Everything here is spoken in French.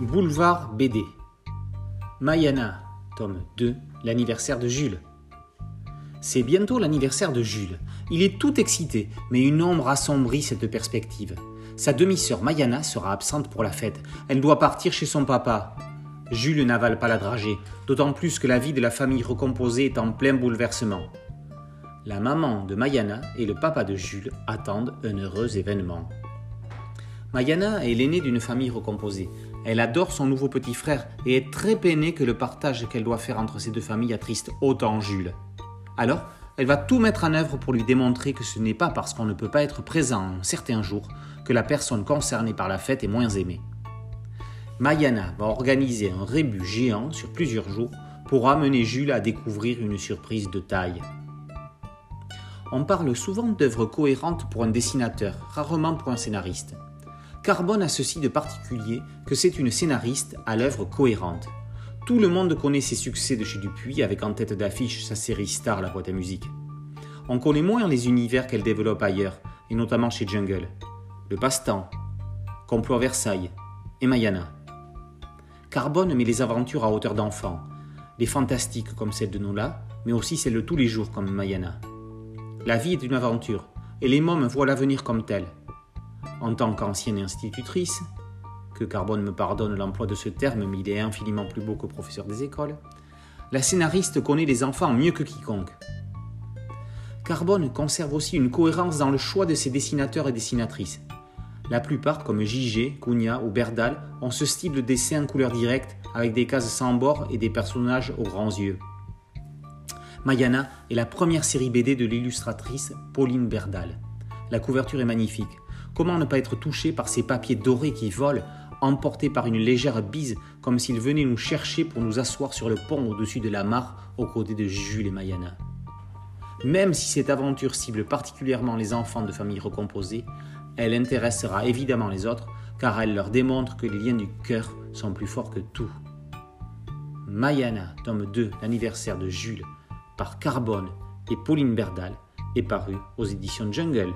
Boulevard BD. Mayana, tome 2, l'anniversaire de Jules. C'est bientôt l'anniversaire de Jules. Il est tout excité, mais une ombre assombrit cette perspective. Sa demi-sœur Mayana sera absente pour la fête. Elle doit partir chez son papa. Jules n'avale pas la dragée, d'autant plus que la vie de la famille recomposée est en plein bouleversement. La maman de Mayana et le papa de Jules attendent un heureux événement. Mayana est l'aînée d'une famille recomposée. Elle adore son nouveau petit frère et est très peinée que le partage qu'elle doit faire entre ces deux familles attriste autant Jules. Alors, elle va tout mettre en œuvre pour lui démontrer que ce n'est pas parce qu'on ne peut pas être présent un certain jour que la personne concernée par la fête est moins aimée. Mayana va organiser un rébut géant sur plusieurs jours pour amener Jules à découvrir une surprise de taille. On parle souvent d'œuvres cohérentes pour un dessinateur, rarement pour un scénariste. Carbone a ceci de particulier que c'est une scénariste à l'œuvre cohérente. Tout le monde connaît ses succès de chez Dupuis avec en tête d'affiche sa série Star La boîte à musique. On connaît moins les univers qu'elle développe ailleurs, et notamment chez Jungle. Le passe-temps, Complot Versailles et Mayana. Carbone met les aventures à hauteur d'enfant, les fantastiques comme celle de Nola, mais aussi celles de tous les jours comme Mayana. La vie est une aventure, et les mômes voient l'avenir comme tel en tant qu'ancienne institutrice, que Carbone me pardonne l'emploi de ce terme, mais il est infiniment plus beau que professeur des écoles, la scénariste connaît les enfants mieux que quiconque. Carbone conserve aussi une cohérence dans le choix de ses dessinateurs et dessinatrices. La plupart, comme JG, Cunha ou Berdal, ont ce style de dessin en couleur directe, avec des cases sans bord et des personnages aux grands yeux. Mayana est la première série BD de l'illustratrice Pauline Berdal. La couverture est magnifique. Comment ne pas être touché par ces papiers dorés qui volent, emportés par une légère bise, comme s'ils venaient nous chercher pour nous asseoir sur le pont au-dessus de la mare, aux côtés de Jules et Mayana. Même si cette aventure cible particulièrement les enfants de familles recomposées, elle intéressera évidemment les autres, car elle leur démontre que les liens du cœur sont plus forts que tout. Mayana, tome 2, l'anniversaire de Jules, par Carbone et Pauline Berdal, est paru aux éditions Jungle.